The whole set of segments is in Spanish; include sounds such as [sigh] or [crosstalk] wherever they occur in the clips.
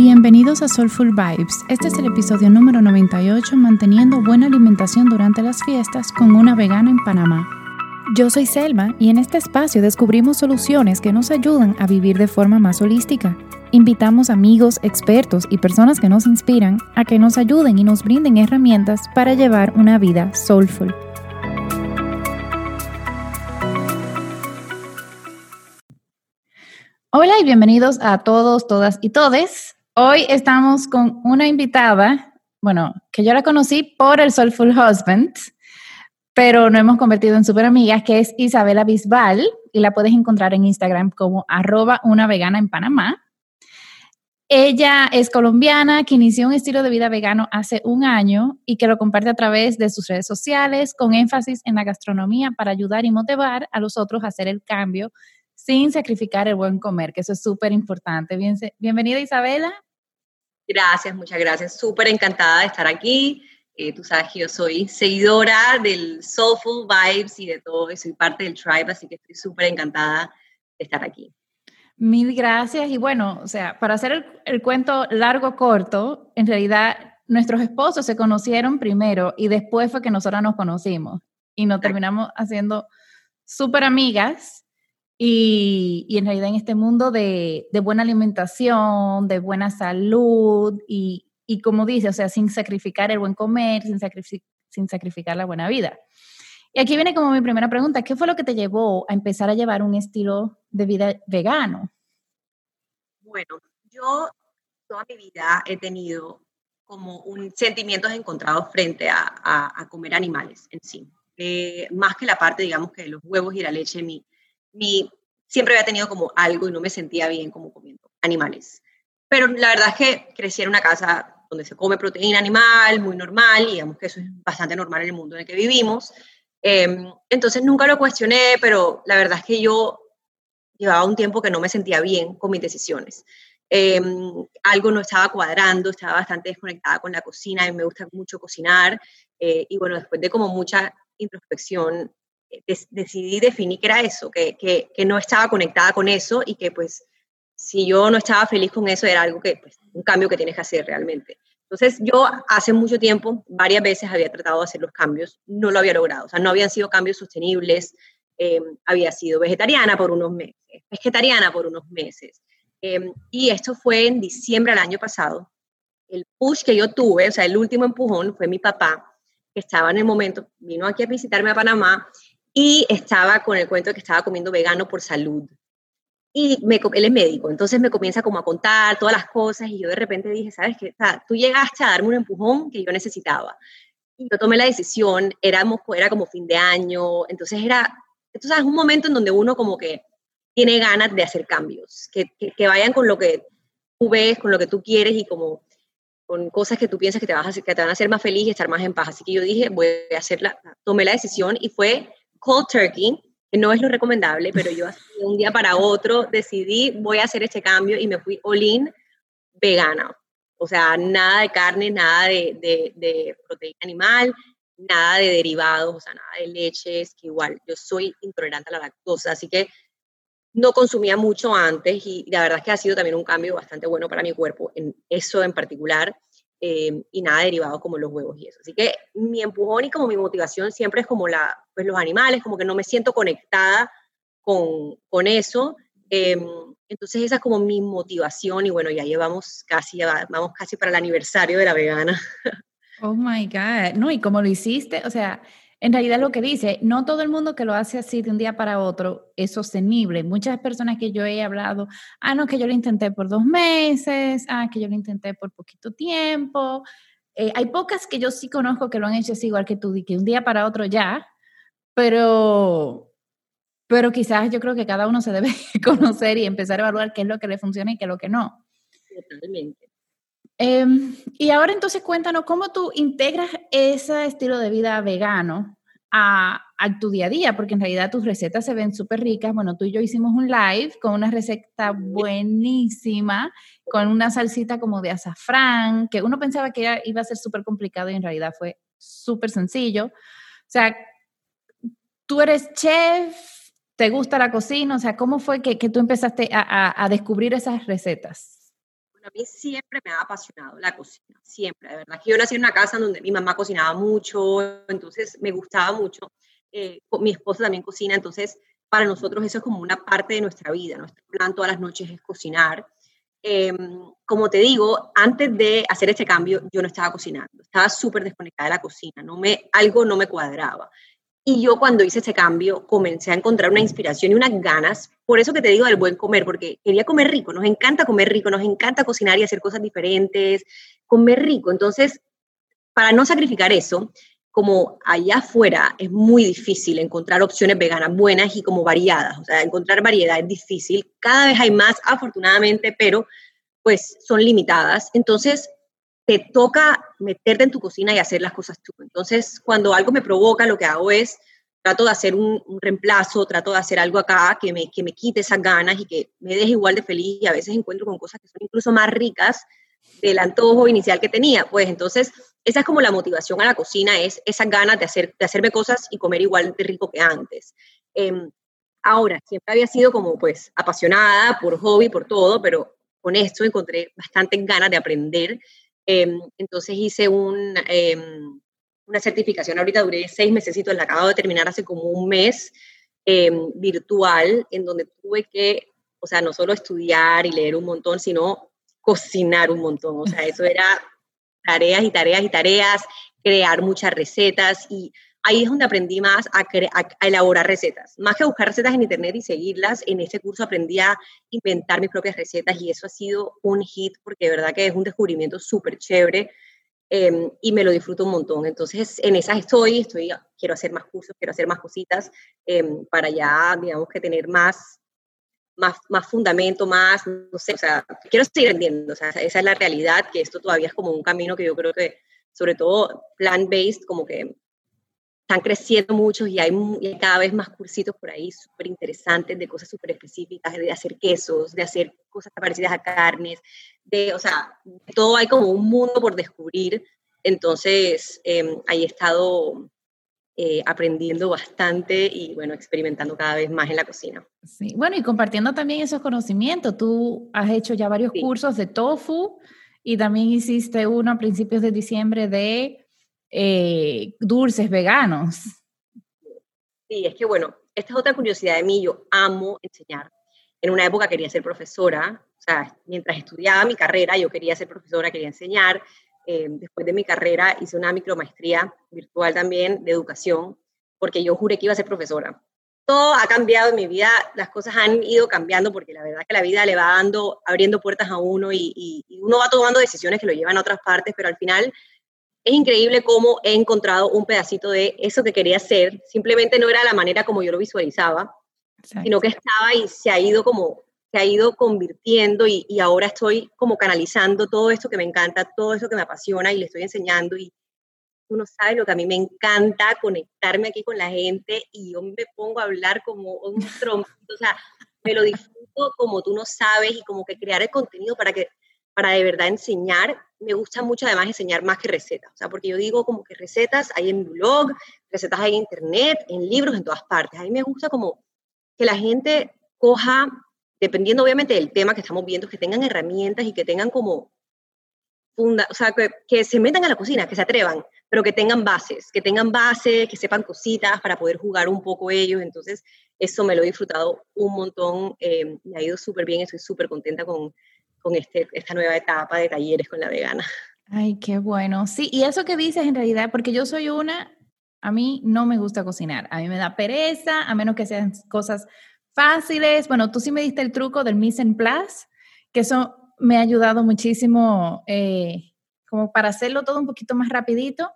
Bienvenidos a Soulful Vibes. Este es el episodio número 98, manteniendo buena alimentación durante las fiestas con una vegana en Panamá. Yo soy Selma y en este espacio descubrimos soluciones que nos ayudan a vivir de forma más holística. Invitamos amigos, expertos y personas que nos inspiran a que nos ayuden y nos brinden herramientas para llevar una vida soulful. Hola y bienvenidos a todos, todas y todes. Hoy estamos con una invitada, bueno, que yo la conocí por el Soulful Husband, pero nos hemos convertido en súper amigas, que es Isabela Bisbal, y la puedes encontrar en Instagram como arroba una vegana en Panamá. Ella es colombiana, que inició un estilo de vida vegano hace un año y que lo comparte a través de sus redes sociales con énfasis en la gastronomía para ayudar y motivar a los otros a hacer el cambio sin sacrificar el buen comer, que eso es súper importante. Bien, bienvenida Isabela. Gracias, muchas gracias. Súper encantada de estar aquí. Eh, tú sabes que yo soy seguidora del Soulful Vibes y de todo, y soy parte del tribe, así que estoy súper encantada de estar aquí. Mil gracias. Y bueno, o sea, para hacer el, cuento largo, corto, en realidad nuestros esposos se conocieron primero y después fue que nosotras nos conocimos y nos terminamos haciendo súper amigas y, en realidad en este mundo de, buena alimentación, de buena salud y, como dice, o sea, sin sacrificar el buen comer, sin, sin sacrificar la buena vida. Y aquí viene como mi primera pregunta, ¿qué fue lo que te llevó a empezar a llevar un estilo de vida vegano? Bueno, yo toda mi vida he tenido como un sentimientos encontrados frente a, comer animales en sí. Eh, más que la parte, digamos, que los huevos y la leche, mi, mi, siempre había tenido como algo y no me sentía bien como comiendo animales. Pero la verdad es que crecí en una casa donde se come proteína animal, muy normal, y digamos que eso es bastante normal en el mundo en el que vivimos. Em, entonces nunca lo cuestioné, pero la verdad es que yo llevaba un tiempo que no me sentía bien con mis decisiones. Em, algo no estaba cuadrando, estaba bastante desconectada con la cocina, y me gusta mucho cocinar, eh, y bueno, después de como mucha introspección, decidí definir que era eso, que, que, no estaba conectada con eso y que pues si yo no estaba feliz con eso era algo que, pues, un cambio que tienes que hacer realmente. Entonces yo hace mucho tiempo, varias veces había tratado de hacer los cambios, no lo había logrado, o sea, no habían sido cambios sostenibles, em, había sido vegetariana por unos meses, vegetariana por unos meses. Em, y esto fue en diciembre del año pasado. El push que yo tuve, o sea, el último empujón fue mi papá, que estaba en el momento, vino aquí a visitarme a Panamá y estaba con el cuento de que estaba comiendo vegano por salud. Y me, él es médico, entonces me comienza como a contar todas las cosas y yo de repente dije, ¿sabes qué? tú llegaste a darme un empujón que yo necesitaba. Y yo tomé la decisión, éramos, era como fin de año, entonces era, entonces es un momento en donde uno como que tiene ganas de hacer cambios, que, que, vayan con lo que tú ves, con lo que tú quieres y como con cosas que tú piensas que te, vas a, que te van a hacer más feliz y estar más en paz. Así que yo dije, voy a hacerla, tomé la decisión y fue cold turkey, que no es lo recomendable, pero yo de un día para otro decidí, voy a hacer este cambio y me fui all in vegana. O sea, nada de carne, nada de, de, proteína animal, nada de derivados, o sea, nada de leches, que igual yo soy intolerante a la lactosa, así que no consumía mucho antes y la verdad es que ha sido también un cambio bastante bueno para mi cuerpo, en eso en particular. Eh, y nada derivado como los huevos y eso. Así que mi empujón y como mi motivación siempre es como la, pues los animales, como que no me siento conectada con, con eso. Em, entonces esa es como mi motivación y bueno, ya llevamos casi, ya vamos casi para el aniversario de la vegana. Oh my God, no, y como lo hiciste, o sea, en realidad lo que dice, no todo el mundo que lo hace así de un día para otro es sostenible. Muchas personas que yo he hablado, ah, no, que yo lo intenté por dos meses, ah, que yo lo intenté por poquito tiempo. Eh, hay pocas que yo sí conozco que lo han hecho así igual que tú, que un día para otro ya, pero, pero quizás yo creo que cada uno se debe [laughs] conocer y empezar a evaluar qué es lo que le funciona y qué es lo que no. Totalmente. Em, y ahora entonces cuéntanos cómo tú integras ese estilo de vida vegano a, tu día a día, porque en realidad tus recetas se ven súper ricas. Bueno, tú y yo hicimos un live con una receta buenísima, con una salsita como de azafrán, que uno pensaba que iba a ser súper complicado y en realidad fue súper sencillo. O sea, tú eres chef, te gusta la cocina, o sea, ¿cómo fue que, tú empezaste a descubrir esas recetas? A mí siempre me ha apasionado la cocina, siempre, de verdad. Que yo nací en una casa donde mi mamá cocinaba mucho, entonces me gustaba mucho. Eh, mi esposo también cocina, entonces para nosotros eso es como una parte de nuestra vida. Nuestro plan todas las noches es cocinar. Em, como te digo, antes de hacer este cambio, yo no estaba cocinando, estaba súper desconectada de la cocina, no me, algo no me cuadraba. Y yo cuando hice ese cambio comencé a encontrar una inspiración y unas ganas, por eso que te digo del buen comer, porque quería comer rico, nos encanta comer rico, nos encanta cocinar y hacer cosas diferentes, comer rico. Entonces, para no sacrificar eso, como allá afuera es muy difícil encontrar opciones veganas buenas y como variadas, o sea, encontrar variedad es difícil, cada vez hay más afortunadamente, pero pues son limitadas. Entonces, te toca meterte en tu cocina y hacer las cosas tú. Entonces, cuando algo me provoca, lo que hago es, trato de hacer un, reemplazo, trato de hacer algo acá que me, que me quite esas ganas y que me deje igual de feliz y a veces encuentro con cosas que son incluso más ricas del antojo inicial que tenía. Pues entonces, esa es como la motivación a la cocina, es esas ganas de, hacer, de hacerme cosas y comer igual de rico que antes. Em, ahora, siempre había sido como pues apasionada por hobby, por todo, pero con esto encontré bastantes ganas de aprender Em, entonces hice un, em, una certificación, ahorita duré seis meses, la acabo de terminar hace como un mes, em, virtual, en donde tuve que, o sea, no solo estudiar y leer un montón, sino cocinar un montón. O sea, eso era tareas y tareas y tareas, crear muchas recetas y ahí es donde aprendí más a, elaborar recetas. Más que buscar recetas en internet y seguirlas, en ese curso aprendí a inventar mis propias recetas y eso ha sido un hit porque de verdad que es un descubrimiento súper chévere em, y me lo disfruto un montón. Entonces, en esas estoy, estoy, quiero hacer más cursos, quiero hacer más cositas em, para ya, digamos que tener más, más, más fundamento, más, no sé, o sea, quiero seguir aprendiendo, o sea, esa es la realidad, que esto todavía es como un camino que yo creo que, sobre todo plant-based, como que están creciendo muchos y hay, cada vez más cursitos por ahí súper interesantes de cosas súper específicas, de hacer quesos, de hacer cosas parecidas a carnes, de, o sea, todo hay como un mundo por descubrir. Entonces, eh, ahí he estado eh, aprendiendo bastante y, bueno, experimentando cada vez más en la cocina. Sí, bueno, y compartiendo también esos conocimientos. Tú has hecho ya varios cursos de tofu y también hiciste uno a principios de diciembre de eh, dulces veganos. Sí, es que bueno, esta es otra curiosidad de mí, yo amo enseñar. En una época quería ser profesora, o sea, mientras estudiaba mi carrera, yo quería ser profesora, quería enseñar. Eh, después de mi carrera hice una micromaestría virtual también de educación, porque yo juré que iba a ser profesora. Todo ha cambiado en mi vida, las cosas han ido cambiando porque la verdad que la vida le va dando, abriendo puertas a uno y, y uno va tomando decisiones que lo llevan a otras partes, pero al final es increíble cómo he encontrado un pedacito de eso que quería hacer. Simplemente no era la manera como yo lo visualizaba, sino que estaba y se ha ido como se ha ido convirtiendo y, y, ahora estoy como canalizando todo esto que me encanta, todo eso que me apasiona y le estoy enseñando y tú no sabes lo que a mí me encanta conectarme aquí con la gente y yo me pongo a hablar como un trompito, o sea, me lo disfruto como tú no sabes y como que crear el contenido para que para de verdad enseñar. Me gusta mucho además enseñar más que recetas, o sea, porque yo digo como que recetas hay en blog, recetas hay en internet, en libros, en todas partes. A mí me gusta como que la gente coja, dependiendo obviamente del tema que estamos viendo, que tengan herramientas y que tengan como funda, o sea, que, que, se metan a la cocina, que se atrevan, pero que tengan bases, que tengan bases, que sepan cositas para poder jugar un poco ellos. Entonces, eso me lo he disfrutado un montón, eh, me ha ido súper bien, estoy súper contenta con, con este, esta nueva etapa de talleres con la vegana. Ay, qué bueno. Sí, y eso que dices en realidad, porque yo soy una, a mí no me gusta cocinar, a mí me da pereza, a menos que sean cosas fáciles. Bueno, tú sí me diste el truco del mise en place, que eso me ha ayudado muchísimo eh, como para hacerlo todo un poquito más rapidito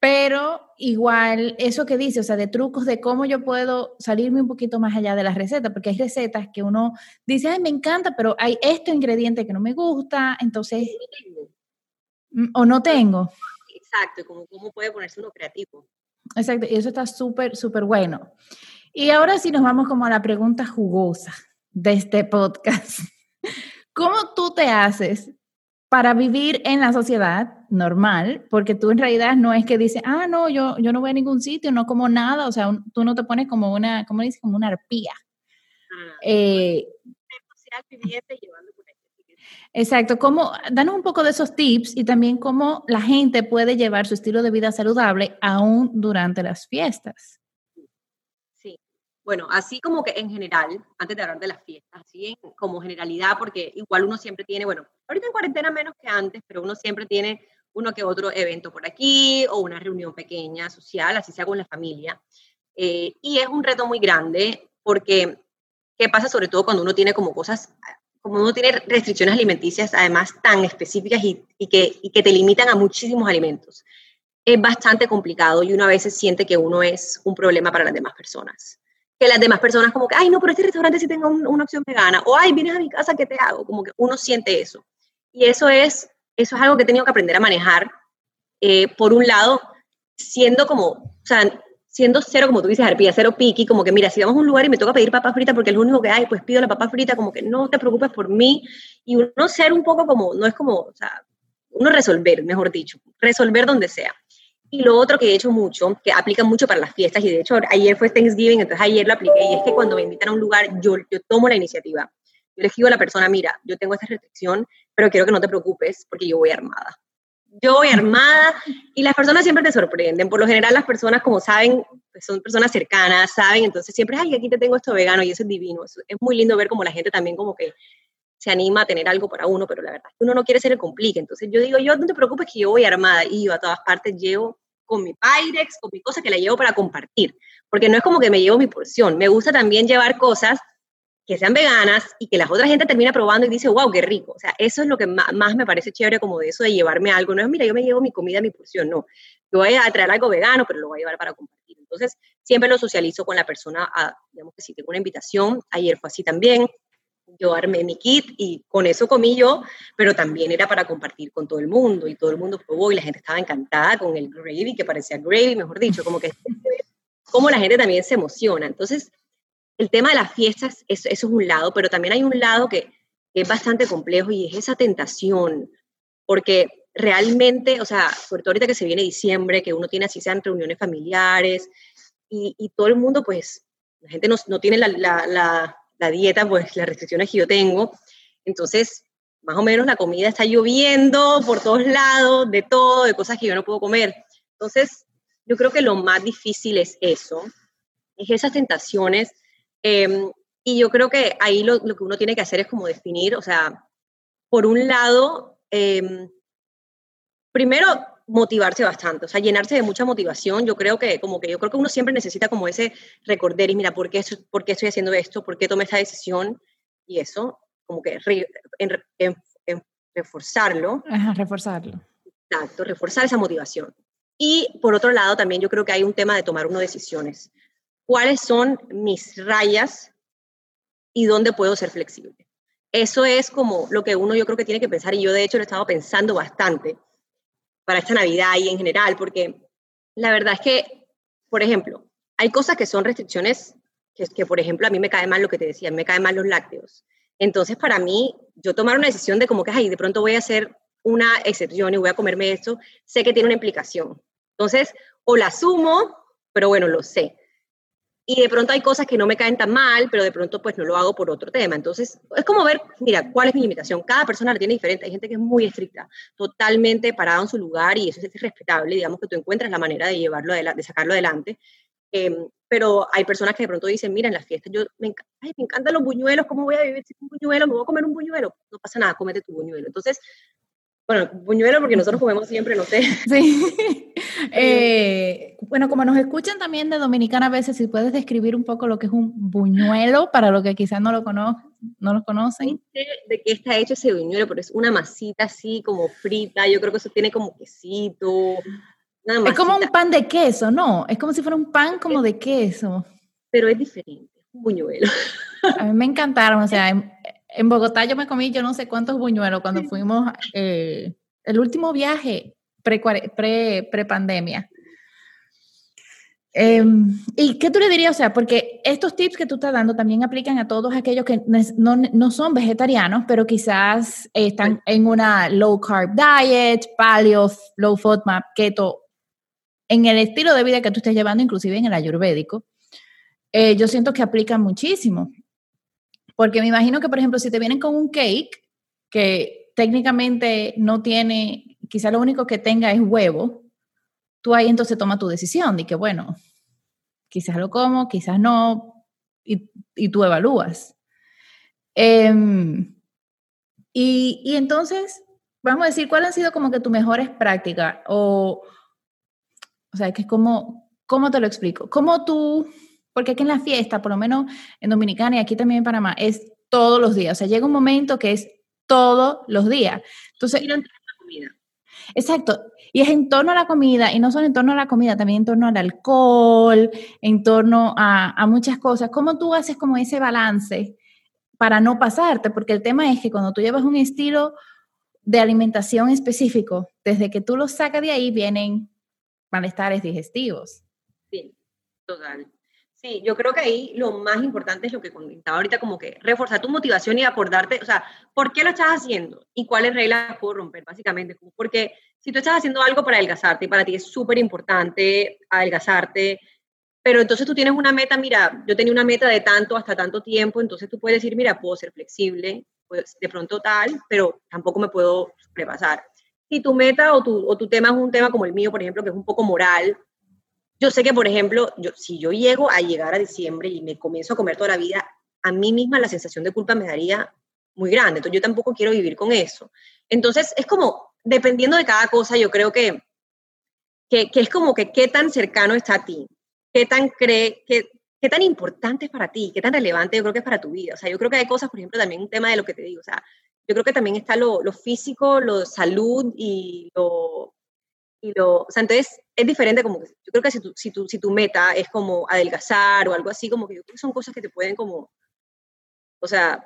pero igual, eso que dice, o sea, de trucos de cómo yo puedo salirme un poquito más allá de las recetas, porque hay recetas que uno dice, ay, me encanta, pero hay este ingrediente que no me gusta, entonces... Mm, o no tengo. Exacto, como cómo puede ponerse uno creativo. Exacto, y eso está súper, súper bueno. Y ahora sí nos vamos como a la pregunta jugosa de este podcast. [laughs] ¿Cómo tú te haces para vivir en la sociedad normal, porque tú en realidad no es que dices, ah, no, yo, yo no voy a ningún sitio, no como nada, o sea, tú no te pones como una, ¿cómo dices? Como una arpía. Ah, eh, Exacto, cómo, danos un poco de esos tips y también cómo la gente puede llevar su estilo de vida saludable aún durante las fiestas. Bueno, así como que en general, antes de hablar de las fiestas, así como generalidad, porque igual uno siempre tiene, bueno, ahorita en cuarentena menos que antes, pero uno siempre tiene uno que otro evento por aquí o una reunión pequeña, social, así sea con la familia. Eh, y es un reto muy grande porque, ¿qué pasa sobre todo cuando uno tiene como cosas como uno tiene restricciones alimenticias además tan específicas y, que, que te limitan a muchísimos alimentos, es bastante complicado y uno a veces siente que uno es un problema para las demás personas. Que las demás personas como que, ay, no, pero este restaurante sí tenga una opción vegana, o ay, vienes a mi casa, ¿qué te hago? Como que uno siente eso. Y eso es, eso es algo que he tenido que aprender a manejar, eh, por un lado, siendo como, o sea, siendo cero, como tú dices, arpía, cero piqui, como que mira, si vamos a un lugar y me toca pedir papa frita porque es lo único que hay, pues pido la papa frita, como que no te preocupes por mí. Y uno ser un poco como, no es como, o sea, uno resolver, mejor dicho, resolver donde sea. Y lo otro que he hecho mucho, que aplica mucho para las fiestas, y de hecho ayer fue Thanksgiving, entonces ayer lo apliqué, y es que cuando me invitan a un lugar, yo, yo tomo la iniciativa. Yo le digo a la persona, mira, yo tengo esta restricción, pero quiero que no te preocupes porque yo voy armada yo voy armada y las personas siempre te sorprenden. Por lo general las personas como saben, pues, son personas cercanas, saben, entonces siempre, ay, aquí te tengo esto vegano y eso es divino. es muy lindo ver como la gente también como que se anima a tener algo para uno, pero la verdad es que uno no quiere ser el complique. Entonces yo digo, yo no te preocupes que yo voy armada y yo a todas partes llevo con mi Pyrex, con mi cosa que la llevo para compartir, porque no es como que me llevo mi porción, me gusta también llevar cosas que sean veganas y que la otra gente termina probando y dice, wow, qué rico. O sea, eso es lo que más, me parece chévere como de eso de llevarme algo. No es, mira, yo me llevo mi comida, mi porción, no. Yo voy a traer algo vegano, pero lo voy a llevar para compartir. Entonces, siempre lo socializo con la persona, a, digamos que si tengo una invitación, ayer fue así también, yo armé mi kit y con eso comí yo, pero también era para compartir con todo el mundo y todo el mundo probó y la gente estaba encantada con el gravy, que parecía gravy, mejor dicho, como que [laughs] como la gente también se emociona. Entonces, el tema de las fiestas, eso, es un lado, pero también hay un lado que, es bastante complejo y es esa tentación, porque realmente, o sea, sobre todo ahorita que se viene diciembre, que uno tiene así sean reuniones familiares y, todo el mundo, pues, la gente no, tiene la, dieta, pues las restricciones que yo tengo, entonces, más o menos la comida está lloviendo por todos lados, de todo, de cosas que yo no puedo comer. Entonces, yo creo que lo más difícil es eso, es esas tentaciones Em, y yo creo que ahí lo, que uno tiene que hacer es como definir, o sea, por un lado, em, primero motivarse bastante, o sea, llenarse de mucha motivación. Yo creo que como que yo creo que uno siempre necesita como ese recordar y mira, ¿por qué, ¿por qué estoy haciendo esto? ¿Por qué tomé esta decisión? Y eso, como que en, reforzarlo. Ajá, reforzarlo. Exacto, reforzar esa motivación. Y por otro lado, también yo creo que hay un tema de tomar uno decisiones cuáles son mis rayas y dónde puedo ser flexible. Eso es como lo que uno yo creo que tiene que pensar y yo de hecho lo he estado pensando bastante para esta Navidad y en general, porque la verdad es que, por ejemplo, hay cosas que son restricciones que, que por ejemplo, a mí me cae mal lo que te decía, me cae mal los lácteos. Entonces, para mí, yo tomar una decisión de como que, ay, de pronto voy a hacer una excepción y voy a comerme esto, sé que tiene una implicación. Entonces, o la asumo, pero bueno, lo sé y de pronto hay cosas que no me caen tan mal, pero de pronto pues no lo hago por otro tema. Entonces, es como ver, mira, cuál es mi limitación. Cada persona la tiene diferente. Hay gente que es muy estricta, totalmente parada en su lugar y eso es respetable, digamos que tú encuentras la manera de llevarlo, de sacarlo adelante. Em, pero hay personas que de pronto dicen, mira, en las fiestas yo me, me encantan los buñuelos, ¿cómo voy a vivir sin un buñuelo? ¿Me voy a comer un buñuelo? No pasa nada, cómete tu buñuelo. Entonces, bueno, buñuelo porque nosotros comemos siempre, no sé. Sí. [laughs] Eh, bueno, como nos escuchan también de Dominicana a veces, si puedes describir un poco lo que es un buñuelo para los que quizás no lo, conozcan, no lo conocen. De qué está hecho ese buñuelo, pero es una masita así como frita, yo creo que eso tiene como quesito. Es como un pan de queso, ¿no? Es como si fuera un pan como de queso. Pero es diferente, un buñuelo. A mí me encantaron, o sea, [laughs] en Bogotá yo me comí yo no sé cuántos buñuelos cuando fuimos eh, el último viaje pre-pandemia. Em, ¿Y qué tú le dirías? O sea, porque estos tips que tú estás dando también aplican a todos aquellos que no, no son vegetarianos, pero quizás están en una low carb diet, paleo, low FODMAP, keto, en el estilo de vida que tú estás llevando, inclusive en el ayurvédico. Eh, yo siento que aplican muchísimo. Porque me imagino que, por ejemplo, si te vienen con un cake, que técnicamente no tiene, quizá lo único que tenga es huevo, tú ahí entonces toma tu decisión de que, bueno, quizás lo como, quizás no, y, y tú evalúas. Em, y, y, entonces, vamos a decir, ¿cuáles han sido como que tus mejores prácticas? O, o sea, que es como, ¿cómo te lo explico? ¿Cómo tú, porque aquí en la fiesta, por lo menos en Dominicana y aquí también en Panamá, es todos los días, o sea, llega un momento que es todos los días. Entonces, Exacto. Y es en torno a la comida, y no solo en torno a la comida, también en torno al alcohol, en torno a, a muchas cosas. ¿Cómo tú haces como ese balance para no pasarte, porque el tema es que cuando tú llevas un estilo de alimentación específico, desde que tú lo sacas de ahí vienen malestares digestivos. Sí, total. Sí, yo creo que ahí lo más importante es lo que comentaba ahorita, como que reforzar tu motivación y acordarte, o sea, ¿por qué lo estás haciendo? ¿Y cuáles reglas puedo romper, básicamente? Porque si tú estás haciendo algo para adelgazarte y para ti es súper importante adelgazarte, pero entonces tú tienes una meta, mira, yo tenía una meta de tanto hasta tanto tiempo, entonces tú puedes decir, mira, puedo ser flexible, pues de pronto tal, pero tampoco me puedo repasar. Si tu meta o tu, o tu tema es un tema como el mío, por ejemplo, que es un poco moral, yo sé que, por ejemplo, yo, si yo llego a llegar a diciembre y me comienzo a comer toda la vida, a mí misma la sensación de culpa me daría muy grande, entonces yo tampoco quiero vivir con eso. Entonces, es como, dependiendo de cada cosa, yo creo que, que, que es como que qué tan cercano está a ti qué tan cree, qué, qué tan importante es para ti, qué tan relevante yo creo que es para tu vida. O sea, yo creo que hay cosas, por ejemplo, también un tema de lo que te digo, o sea, yo creo que también está lo, lo físico, lo salud y lo, y lo, o sea, entonces es diferente como, yo creo que si tu, si, tu, si tu meta es como adelgazar o algo así, como que yo creo que son cosas que te pueden como, o sea,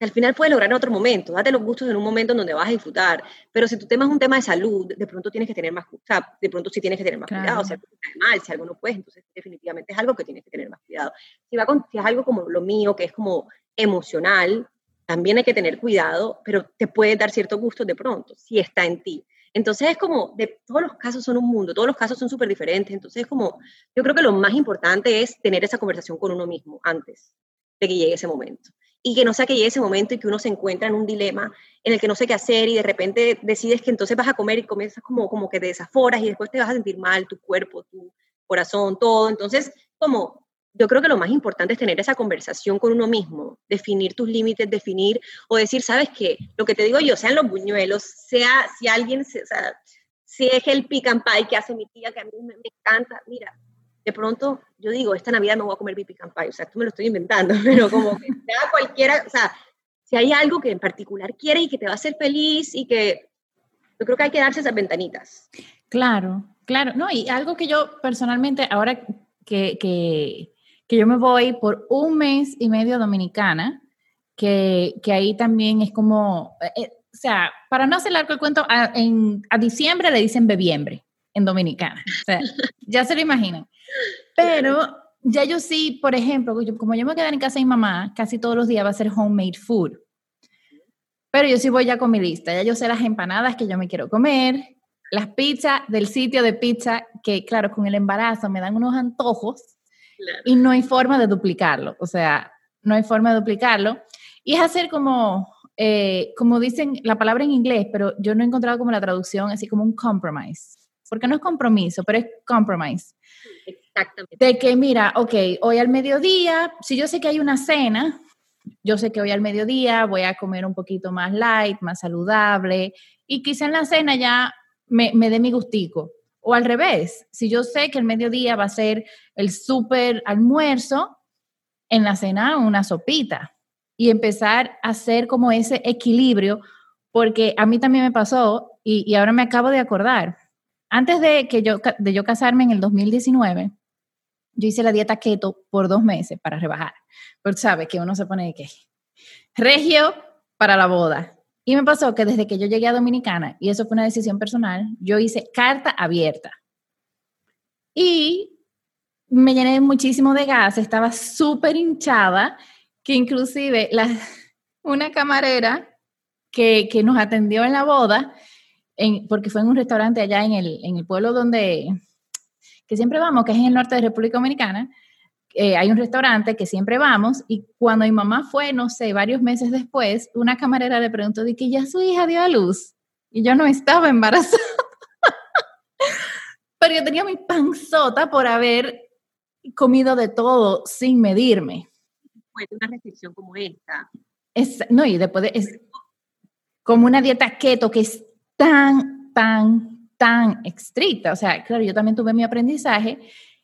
al final puedes lograr en otro momento, date los gustos en un momento en donde vas a disfrutar, pero si tu tema es un tema de salud, de pronto tienes que tener más, o sea, de pronto sí tienes que tener más cuidado, si algo te mal, si algo no puedes, entonces definitivamente es algo que tienes que tener más cuidado. Si, va con, si es algo como lo mío, que es como emocional, también hay que tener cuidado, pero te puede dar cierto gusto de pronto, si está en ti. Entonces es como, de todos los casos son un mundo, todos los casos son súper diferentes, entonces es como, yo creo que lo más importante es tener esa conversación con uno mismo antes de que llegue ese momento y que no sea que llegue ese momento y que uno se encuentra en un dilema en el que no sé qué hacer y de repente decides que entonces vas a comer y comienzas como, como que te desaforas y después te vas a sentir mal, tu cuerpo, tu corazón, todo. Entonces, como yo creo que lo más importante es tener esa conversación con uno mismo, definir tus límites, definir o decir, ¿sabes qué? Lo que te digo yo, sean los buñuelos, sea si alguien, o si es el pican pie que hace mi tía, que a mí me, encanta, mira, de pronto yo digo, esta Navidad me voy a comer pipi campay, o sea, tú me lo estoy inventando, [laughs] pero como que sea cualquiera, o sea, si hay algo que en particular quiere y que te va a hacer feliz y que yo creo que hay que darse esas ventanitas. Claro, claro, no, y algo que yo personalmente, ahora que, que, que yo me voy por un mes y medio dominicana, que, que ahí también es como, eh, eh, o sea, para no hacer largo el cuento, en, a diciembre le dicen bebiembre en Dominicana. O sea, ya se lo imaginan. Pero ya yo sí, por ejemplo, como yo me quedé en casa de mi mamá, casi todos los días va a ser homemade food. Pero yo sí voy ya con mi lista. Ya yo sé las empanadas que yo me quiero comer, las pizzas del sitio de pizza, que claro, con el embarazo me dan unos antojos y no hay forma de duplicarlo. O sea, no hay forma de duplicarlo. Y es hacer como, eh, como dicen la palabra en inglés, pero yo no he encontrado como la traducción, así como un compromise porque no es compromiso, pero es compromise. Exactamente. De que, mira, ok, hoy al mediodía, si yo sé que hay una cena, yo sé que hoy al mediodía voy a comer un poquito más light, más saludable, y quizá en la cena ya me, me dé mi gustico. O al revés, si yo sé que el mediodía va a ser el súper almuerzo, en la cena una sopita. Y empezar a hacer como ese equilibrio, porque a mí también me pasó, y, y ahora me acabo de acordar, antes de, que yo, de yo casarme en el 2019, yo hice la dieta keto por dos meses para rebajar. Pero sabes que uno se pone de qué. Regio para la boda. Y me pasó que desde que yo llegué a Dominicana, y eso fue una decisión personal, yo hice carta abierta. Y me llené muchísimo de gas, estaba súper hinchada, que inclusive la, [laughs] una camarera que, que nos atendió en la boda, porque fue en un restaurante allá en el, en el pueblo donde, que siempre vamos, que es en el norte de República Dominicana, eh, hay un restaurante que siempre vamos y cuando mi mamá fue, no sé, varios meses después, una camarera le preguntó de que ya su hija dio a luz y yo no estaba embarazada. [laughs] Pero yo tenía mi panzota por haber comido de todo sin medirme. Fue una restricción como esta. Es, no, y después es como una dieta keto que es tan, tan, tan estricta. O sea, claro, yo también tuve mi aprendizaje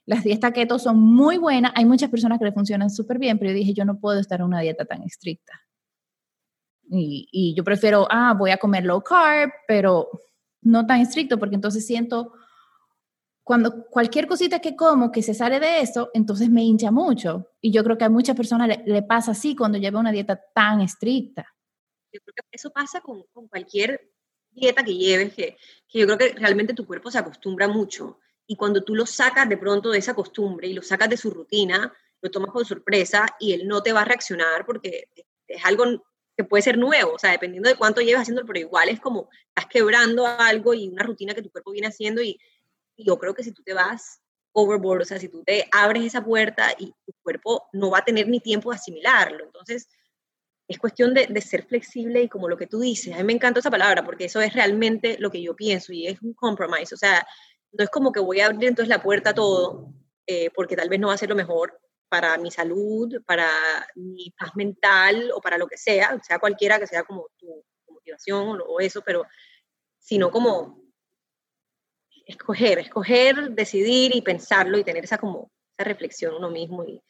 las dietas keto son muy buenas, hay muchas personas que le funcionan súper bien, pero yo dije, yo no puedo estar en una dieta tan estricta. Y, yo prefiero, ah, voy a comer low carb, pero no tan estricto, porque entonces siento, cuando cualquier cosita que como que se sale de eso, entonces me hincha mucho. Y yo creo que a muchas personas le, pasa así cuando lleva una dieta tan estricta. Yo creo que eso pasa con, cualquier dieta que lleves, que, que yo creo que realmente tu cuerpo se acostumbra mucho y cuando tú lo sacas de pronto de esa costumbre y lo sacas de su rutina, lo tomas por sorpresa y él no te va a reaccionar porque es algo que puede ser nuevo, o sea, dependiendo de cuánto lleves haciendo, pero igual es como estás quebrando algo y una rutina que tu cuerpo viene haciendo y, yo creo que si tú te vas overboard, o sea, si tú te abres esa puerta y tu cuerpo no va a tener ni tiempo de asimilarlo, entonces es cuestión de, de, ser flexible y como lo que tú dices, a mí me encanta esa palabra porque eso es realmente lo que yo pienso y es un compromise, o sea, no es como que voy a abrir entonces la puerta a todo, eh, porque tal vez no va a ser lo mejor para mi salud, para mi paz mental o para lo que sea, sea cualquiera que sea como tu, motivación o, eso, pero sino como escoger, escoger, decidir y pensarlo y tener esa como esa reflexión uno mismo y,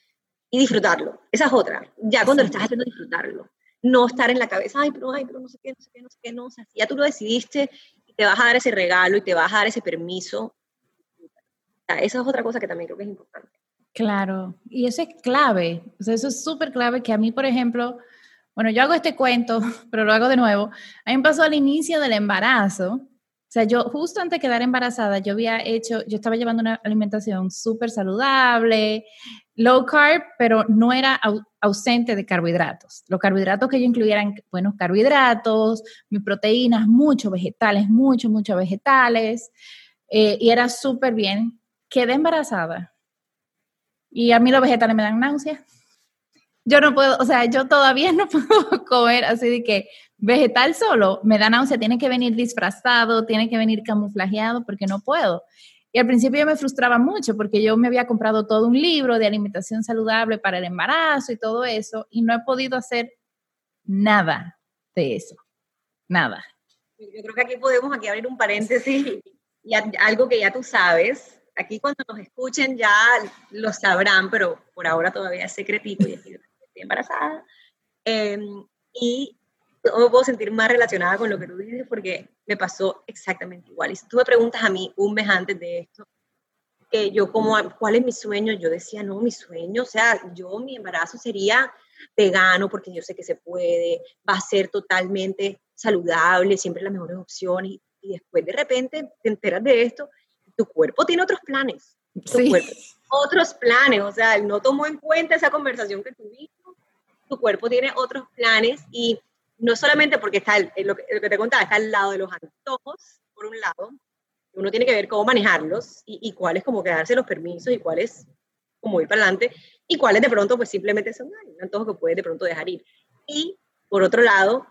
y disfrutarlo. Esa es otra. Ya cuando lo estás haciendo, disfrutarlo. No estar en la cabeza, ay, pero, ay, pero no sé qué, no sé qué, no sé qué, no. O sea, ya tú lo decidiste te vas a dar ese regalo y te vas a dar ese permiso. Esa es otra cosa que también creo que es importante. Claro, y eso es clave, o sea, eso es súper clave que a mí, por ejemplo, bueno, yo hago este cuento, [laughs] pero lo hago de nuevo. A mí me pasó al inicio del embarazo, o sea, yo justo antes de quedar embarazada, yo había hecho, yo estaba llevando una alimentación súper saludable, low carb, pero no era ausente de carbohidratos. Los carbohidratos que yo incluía eran buenos carbohidratos, mis proteínas, muchos vegetales, muchos, muchos vegetales, eh, y era súper bien. Quedé embarazada y a mí los vegetales me dan náuseas. Yo no puedo, o sea, yo todavía [laughs] no puedo comer así de que vegetal solo me da náusea, tiene que venir disfrazado, tiene que venir camuflajeado porque no puedo. Y al principio yo me frustraba mucho porque yo me había comprado todo un libro de alimentación saludable para el embarazo y todo eso y no he podido hacer nada de eso. Nada. Yo creo que aquí podemos aquí abrir un paréntesis y algo que ya tú sabes. Aquí cuando nos escuchen ya lo sabrán, pero por ahora todavía es secretito y estoy, embarazada. Em, y no me puedo sentir más relacionada con lo que tú dices porque me pasó exactamente igual. Y si tú me preguntas a mí un mes antes de esto, que yo como, ¿cuál es mi sueño? Yo decía, no, mi sueño, o sea, yo mi embarazo sería vegano porque yo sé que se puede, va a ser totalmente saludable, siempre las mejores opciones. Y después de repente te enteras de esto, tu cuerpo tiene otros planes. Tu sí. cuerpo, otros planes, o sea, no tomó en cuenta esa conversación que tuvimos, tu cuerpo tiene otros planes y no solamente porque está, lo, que, te contaba, está al lado de los antojos, por un lado, uno tiene que ver cómo manejarlos y, y cuáles como que darse los permisos y cuáles como ir para adelante y cuáles de pronto pues simplemente son un antojo que puedes de pronto dejar ir. Y por otro lado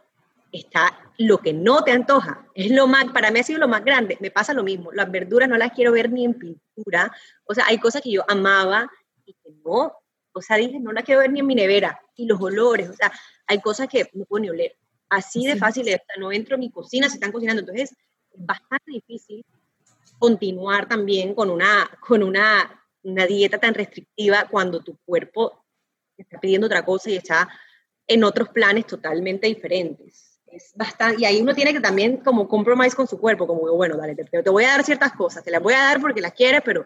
está lo que no te antoja, es lo más, para mí ha sido lo más grande, me pasa lo mismo, las verduras no las quiero ver ni en pintura, o sea, hay cosas que yo amaba y que no, o sea, dije, no las quiero ver ni en mi nevera, y los olores, o sea, hay cosas que no puedo ni oler. Así de fácil es, no entro en mi cocina, se están cocinando. Entonces, es bastante difícil continuar también con una, con una, una dieta tan restrictiva cuando tu cuerpo está pidiendo otra cosa y está en otros planes totalmente diferentes. Es bastante, y ahí uno tiene que también como compromise con su cuerpo, como bueno, dale, te, te voy a dar ciertas cosas, te las voy a dar porque las quieres, pero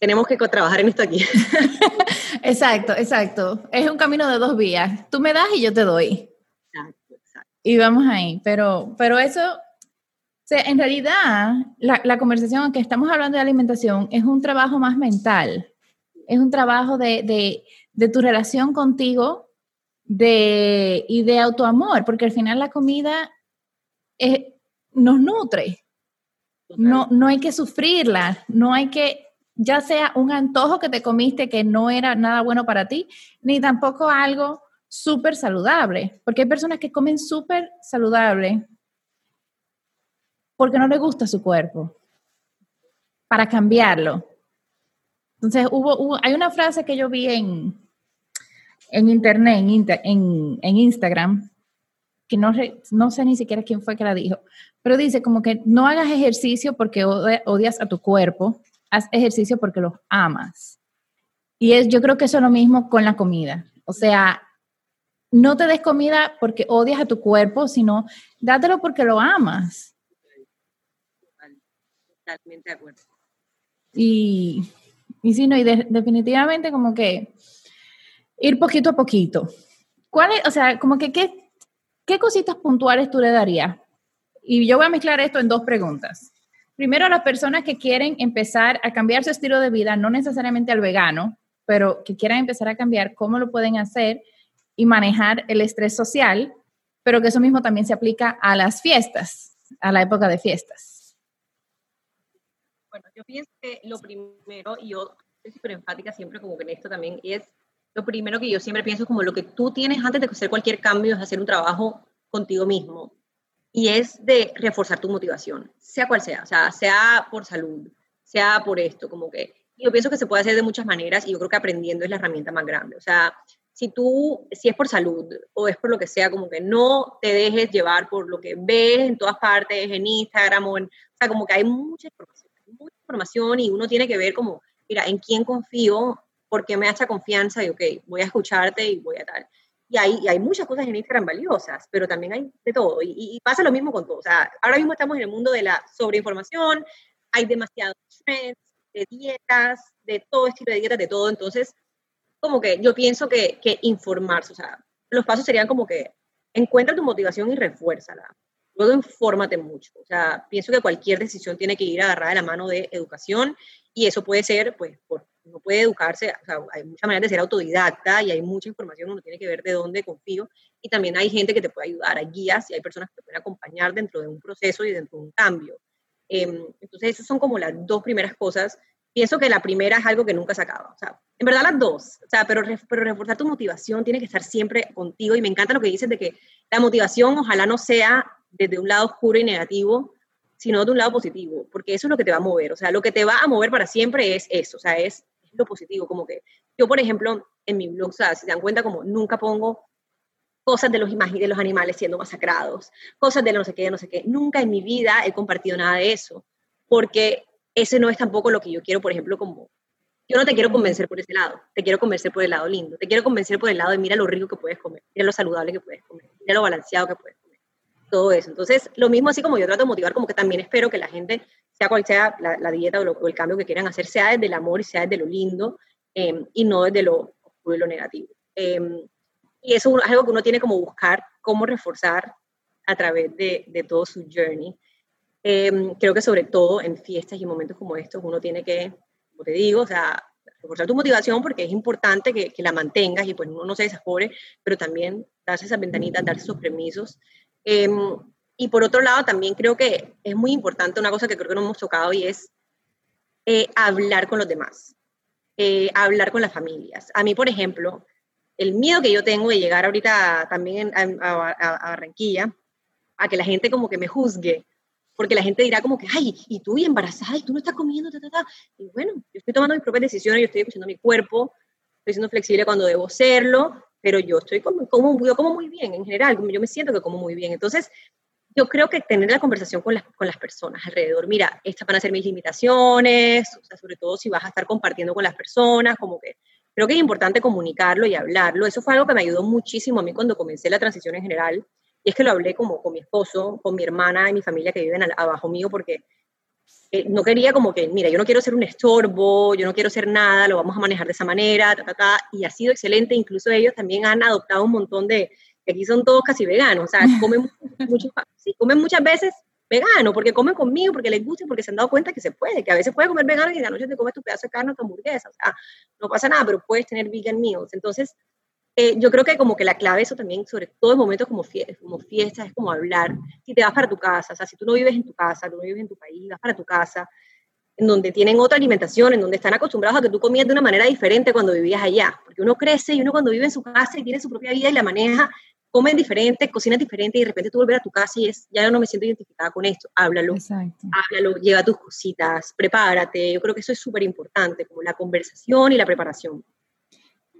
tenemos que trabajar en esto aquí. [laughs] exacto, exacto. Es un camino de dos vías. Tú me das y yo te doy. Exacto, exacto. Y vamos ahí. Pero, pero eso, en realidad, la, conversación, que estamos hablando de alimentación, es un trabajo más mental. Es un trabajo de, tu relación contigo de, y de autoamor, porque al final la comida nos nutre. No, no hay que sufrirla, no hay que ya sea un antojo que te comiste que no era nada bueno para ti, ni tampoco algo súper saludable, porque hay personas que comen súper saludable porque no le gusta su cuerpo, para cambiarlo. Entonces, hubo, hay una frase que yo vi en, en internet, en, en, Instagram, que no, no sé ni siquiera quién fue que la dijo, pero dice como que no hagas ejercicio porque odias a tu cuerpo, haz ejercicio porque los amas. Y es, yo creo que eso es lo mismo con la comida. O sea, no te des comida porque odias a tu cuerpo, sino dátelo porque lo amas. Totalmente de acuerdo. Y, y sí, no, y definitivamente como que ir poquito a poquito. ¿Cuál es, o sea, como que qué, qué cositas puntuales tú le darías? Y yo voy a mezclar esto en dos preguntas. Primero, a las personas que quieren empezar a cambiar su estilo de vida, no necesariamente al vegano, pero que quieran empezar a cambiar, ¿cómo lo pueden hacer? Y manejar el estrés social, pero que eso mismo también se aplica a las fiestas, a la época de fiestas. Bueno, yo pienso que lo primero, y yo soy súper enfática siempre como que en esto también, es lo primero que yo siempre pienso como lo que tú tienes antes de hacer cualquier cambio es hacer un trabajo contigo mismo. Y es de reforzar tu motivación, sea cual sea, o sea, sea por salud, sea por esto, como que yo pienso que se puede hacer de muchas maneras y yo creo que aprendiendo es la herramienta más grande. O sea, si tú, si es por salud o es por lo que sea, como que no te dejes llevar por lo que ves en todas partes, en Instagram o en, o sea, como que hay mucha mucha información y uno tiene que ver como, mira, en quién confío, por qué me da esa confianza y, ok, voy a escucharte y voy a tal. Y hay, hay muchas cosas en Instagram valiosas, pero también hay de todo. Y, pasa lo mismo con todo. O sea, ahora mismo estamos en el mundo de la sobreinformación, hay demasiados trends de dietas, de todo estilo de dietas, de todo. Entonces, como que yo pienso que, que informarse, o sea, los pasos serían como que encuentra tu motivación y refuérzala. Luego infórmate mucho. O sea, pienso que cualquier decisión tiene que ir agarrada de la mano de educación y eso puede ser, pues, por, uno puede educarse, o sea, hay muchas maneras de ser autodidacta y hay mucha información, uno tiene que ver de dónde confío y también hay gente que te puede ayudar, hay guías y hay personas que te pueden acompañar dentro de un proceso y dentro de un cambio. Em, entonces, esas son como las dos primeras cosas. Pienso que la primera es algo que nunca se acaba. O sea, en verdad las dos. O sea, pero, pero reforzar tu motivación tiene que estar siempre contigo. Y me encanta lo que dices de que la motivación ojalá no sea desde un lado oscuro y negativo, sino de un lado positivo, porque eso es lo que te va a mover, o sea, lo que te va a mover para siempre es eso, o sea, es, lo positivo, como que yo, por ejemplo, en mi blog, o sea, si se dan cuenta, como nunca pongo cosas de los, de los animales siendo masacrados, cosas de no sé qué, de no sé qué, nunca en mi vida he compartido nada de eso, porque ese no es tampoco lo que yo quiero, por ejemplo, como yo no te quiero convencer por ese lado, te quiero convencer por el lado lindo, te quiero convencer por el lado de mira lo rico que puedes comer, mira lo saludable que puedes comer, mira lo balanceado que puedes todo eso. Entonces, lo mismo así como yo trato de motivar, como que también espero que la gente, sea cual sea la, dieta o, el cambio que quieran hacer, sea desde el amor y sea desde lo lindo em, y no desde lo oscuro y lo negativo. Em, y eso es algo que uno tiene como buscar cómo reforzar a través de, de todo su journey. Em, creo que sobre todo en fiestas y momentos como estos uno tiene que, como te digo, o sea, reforzar tu motivación porque es importante que, que, la mantengas y pues uno no se desafore, pero también darse esas ventanitas, darse esos permisos Em, y por otro lado, también creo que es muy importante una cosa que creo que no hemos tocado y es eh, hablar con los demás, eh, hablar con las familias. A mí, por ejemplo, el miedo que yo tengo de llegar ahorita también a, Barranquilla, a que la gente como que me juzgue, porque la gente dirá como que, ay, y tú y embarazada, y tú no estás comiendo, ta, ta, ta. Y bueno, yo estoy tomando mis propias decisiones, yo estoy escuchando mi cuerpo, estoy siendo flexible cuando debo serlo, pero yo estoy como, como, como muy bien en general, yo me siento que como muy bien. Entonces, yo creo que tener la conversación con las, con las personas alrededor, mira, estas van a ser mis limitaciones, sobre todo si vas a estar compartiendo con las personas, como que creo que es importante comunicarlo y hablarlo. Eso fue algo que me ayudó muchísimo a mí cuando comencé la transición en general, y es que lo hablé como con mi esposo, con mi hermana y mi familia que viven abajo mío, porque eh, no quería como que, mira, yo no quiero ser un estorbo, yo no quiero ser nada, lo vamos a manejar de esa manera, ta, ta, ta, y ha sido excelente, incluso ellos también han adoptado un montón de, aquí son todos casi veganos, o sea, [laughs] comen, mucho, sí, comen muchas veces vegano, porque comen conmigo, porque les gusta, porque se han dado cuenta que se puede, que a veces puedes comer vegano y en la noche te comes tu pedazo de carne o tu hamburguesa, o sea, no pasa nada, pero puedes tener vegan meals, entonces eh, yo creo que como que la clave eso también, sobre todo en momentos como, fiestas, como fiestas, es como hablar, si te vas para tu casa, o sea, si tú no vives en tu casa, tú no vives en tu país, vas para tu casa, en donde tienen otra alimentación, en donde están acostumbrados a que tú comías de una manera diferente cuando vivías allá, porque uno crece y uno cuando vive en su casa y tiene su propia vida y la maneja, comen diferente, cocinan diferente y de repente tú volver a tu casa y es, ya no me siento identificada con esto, háblalo, háblalo, lleva tus cositas, prepárate, yo creo que eso es súper importante, como la conversación y la preparación.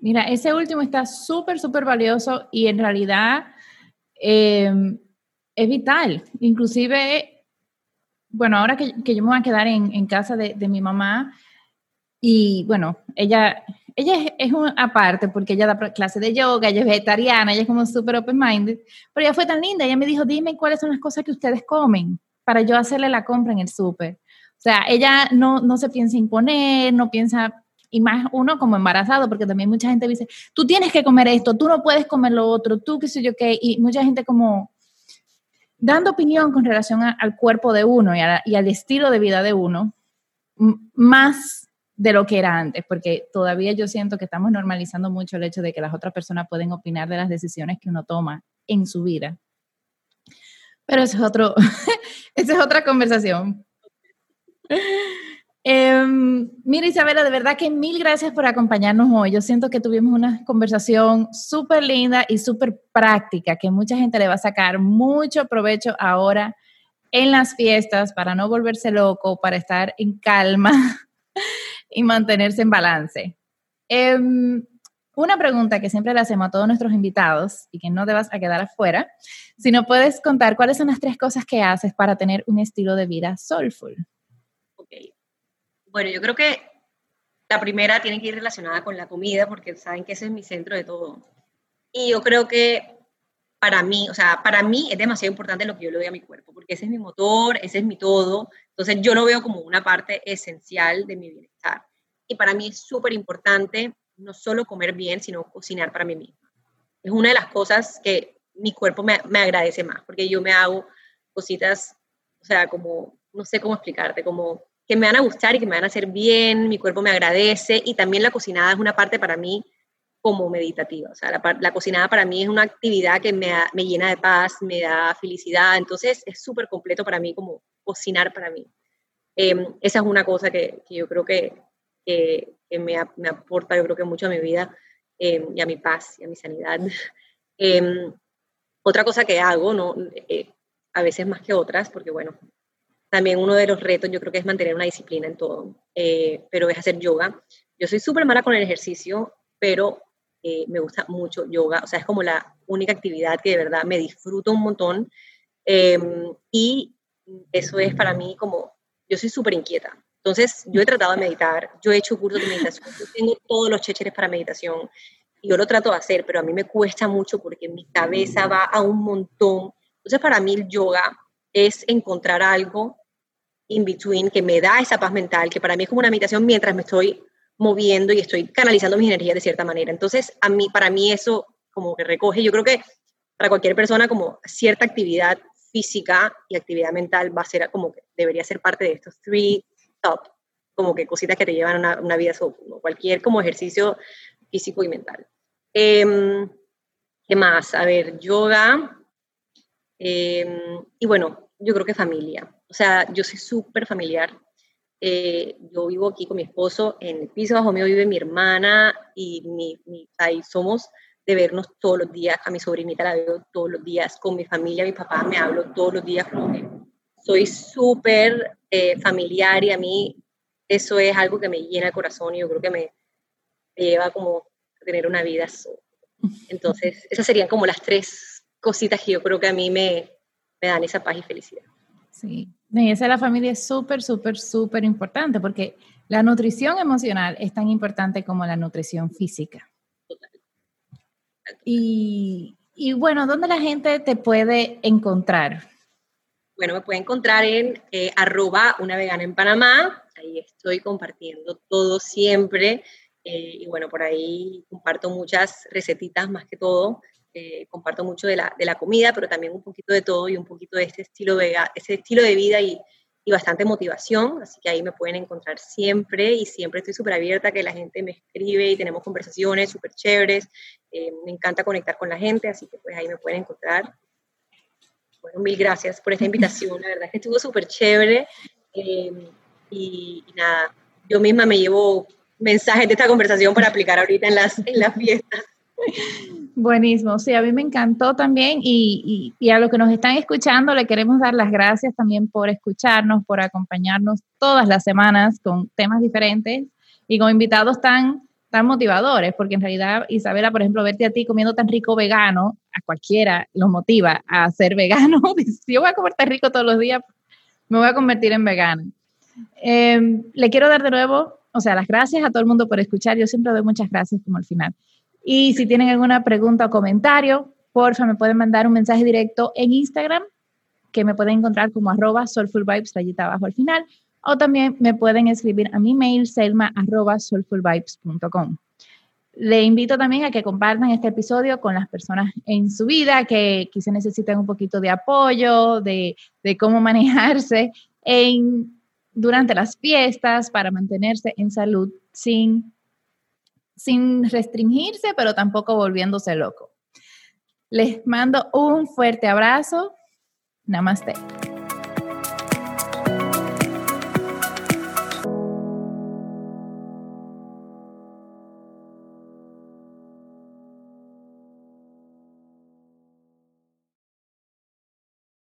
Mira, ese último está súper, súper valioso y en realidad em, es vital, inclusive bueno, ahora que, yo me voy a quedar en, casa de, mi mamá, y bueno, ella, ella es, una aparte porque ella da clase de yoga, ella es vegetariana, ella es como súper open-minded, pero ella fue tan linda, ella me dijo, dime cuáles son las cosas que ustedes comen para yo hacerle la compra en el súper. O sea, ella no, no se piensa imponer, no piensa, y más uno como embarazado, porque también mucha gente dice, tú tienes que comer esto, tú no puedes comer lo otro, tú qué sé yo qué, y mucha gente como dando opinión con relación al cuerpo de uno y, al estilo de vida de uno, más de lo que era antes, porque todavía yo siento que estamos normalizando mucho el hecho de que las otras personas pueden opinar de las decisiones que uno toma en su vida. Pero eso es otro, [laughs] esa es otra conversación. Em, mira Isabela, de verdad que mil gracias por acompañarnos hoy. Yo siento que tuvimos una conversación súper linda y súper práctica, que mucha gente le va a sacar mucho provecho ahora en las fiestas para no volverse loco, para estar en calma [laughs] y mantenerse en balance. Em, una pregunta que siempre le hacemos a todos nuestros invitados y que no te vas a quedar afuera, si no puedes contar cuáles son las tres cosas que haces para tener un estilo de vida soulful. Bueno, yo creo que la primera tiene que ir relacionada con la comida, porque saben que ese es mi centro de todo. Y yo creo que para mí, o sea, para mí es demasiado importante lo que yo le doy a mi cuerpo, porque ese es mi motor, ese es mi todo. Entonces yo lo veo como una parte esencial de mi bienestar. Y para mí es súper importante no solo comer bien, sino cocinar para mí misma. Es una de las cosas que mi cuerpo me, me agradece más, porque yo me hago cositas, o sea, como, no sé cómo explicarte, como que me van a gustar y que me van a hacer bien, mi cuerpo me agradece y también la cocinada es una parte para mí como meditativa. O sea, la, cocinada para mí es una actividad que me, me llena de paz, me da felicidad, entonces es súper completo para mí como cocinar para mí. Em, esa es una cosa que, yo creo que, que, me, me, aporta, yo creo que mucho a mi vida em, y a mi paz y a mi sanidad. [laughs] Em, otra cosa que hago, ¿no? Eh, a veces más que otras, porque bueno, también uno de los retos yo creo que es mantener una disciplina en todo, eh, pero es hacer yoga. Yo soy súper mala con el ejercicio, pero eh, me gusta mucho yoga, o sea, es como la única actividad que de verdad me disfruto un montón. Em, y eso es para mí como, yo soy súper inquieta. Entonces, yo he tratado de meditar, yo he hecho cursos de meditación, yo tengo todos los chécheres para meditación y yo lo trato de hacer, pero a mí me cuesta mucho porque mi cabeza va a un montón. Entonces, para mí el yoga es encontrar algo in between que me da esa paz mental, que para mí es como una meditación mientras me estoy moviendo y estoy canalizando mis energías de cierta manera. Entonces, a mí, para mí eso como que recoge, yo creo que para cualquier persona como cierta actividad física y actividad mental va a ser como que debería ser parte de estos three top, como que cositas que te llevan a una, vida, so, cualquier como ejercicio físico y mental. Em, ¿Qué más? A ver, yoga. Em, y bueno, yo creo que familia. O sea, yo soy súper familiar. Eh, yo vivo aquí con mi esposo, en el piso bajo mío vive mi hermana y mi, ahí somos de vernos todos los días. A mi sobrinita la veo todos los días, con mi familia, mi papá me hablo todos los días. soy súper eh, familiar y a mí eso es algo que me llena el corazón y yo creo que me, lleva como a tener una vida. [laughs] Entonces, esas serían como las tres cositas que yo creo que a mí me, me dan esa paz y felicidad. Sí, y esa de la familia es súper, súper, súper importante porque la nutrición emocional es tan importante como la nutrición física. Y, y bueno, ¿dónde la gente te puede encontrar? Bueno, me puede encontrar en eh, arroba una vegana en Panamá. Ahí estoy compartiendo todo siempre. Eh, y bueno, por ahí comparto muchas recetitas más que todo eh, comparto mucho de la, de la, comida, pero también un poquito de todo y un poquito de este estilo de, ese estilo de vida y, y bastante motivación, así que ahí me pueden encontrar siempre y siempre estoy súper abierta que la gente me escribe y tenemos conversaciones súper chéveres, eh, me encanta conectar con la gente, así que pues ahí me pueden encontrar. Bueno, mil gracias por esta invitación, la verdad es que estuvo súper chévere. Eh, y, nada, yo misma me llevo mensajes de esta conversación para aplicar ahorita en las, en las fiestas. Buenísimo, sí, a mí me encantó también y, a los que nos están escuchando le queremos dar las gracias también por escucharnos, por acompañarnos todas las semanas con temas diferentes y con invitados tan, tan motivadores, porque en realidad, Isabela, por ejemplo, verte a ti comiendo tan rico vegano, a cualquiera lo motiva a ser vegano. [laughs] si yo voy a comer tan rico todos los días, me voy a convertir en vegano. Em, le quiero dar de nuevo, o sea, las gracias a todo el mundo por escuchar. Yo siempre doy muchas gracias como al final. Y si tienen alguna pregunta o comentario, porfa, me pueden mandar un mensaje directo en Instagram, que me pueden encontrar como arroba soulfulvibes, rayita abajo al final, o también me pueden escribir a mi mail, selma soulfulvibes.com. Le invito también a que compartan este episodio con las personas en su vida que quizá necesiten un poquito de apoyo, de, de cómo [laughs] manejarse en, durante las fiestas para mantenerse en salud sin sin restringirse, pero tampoco volviéndose loco. Les mando un fuerte abrazo. Namaste.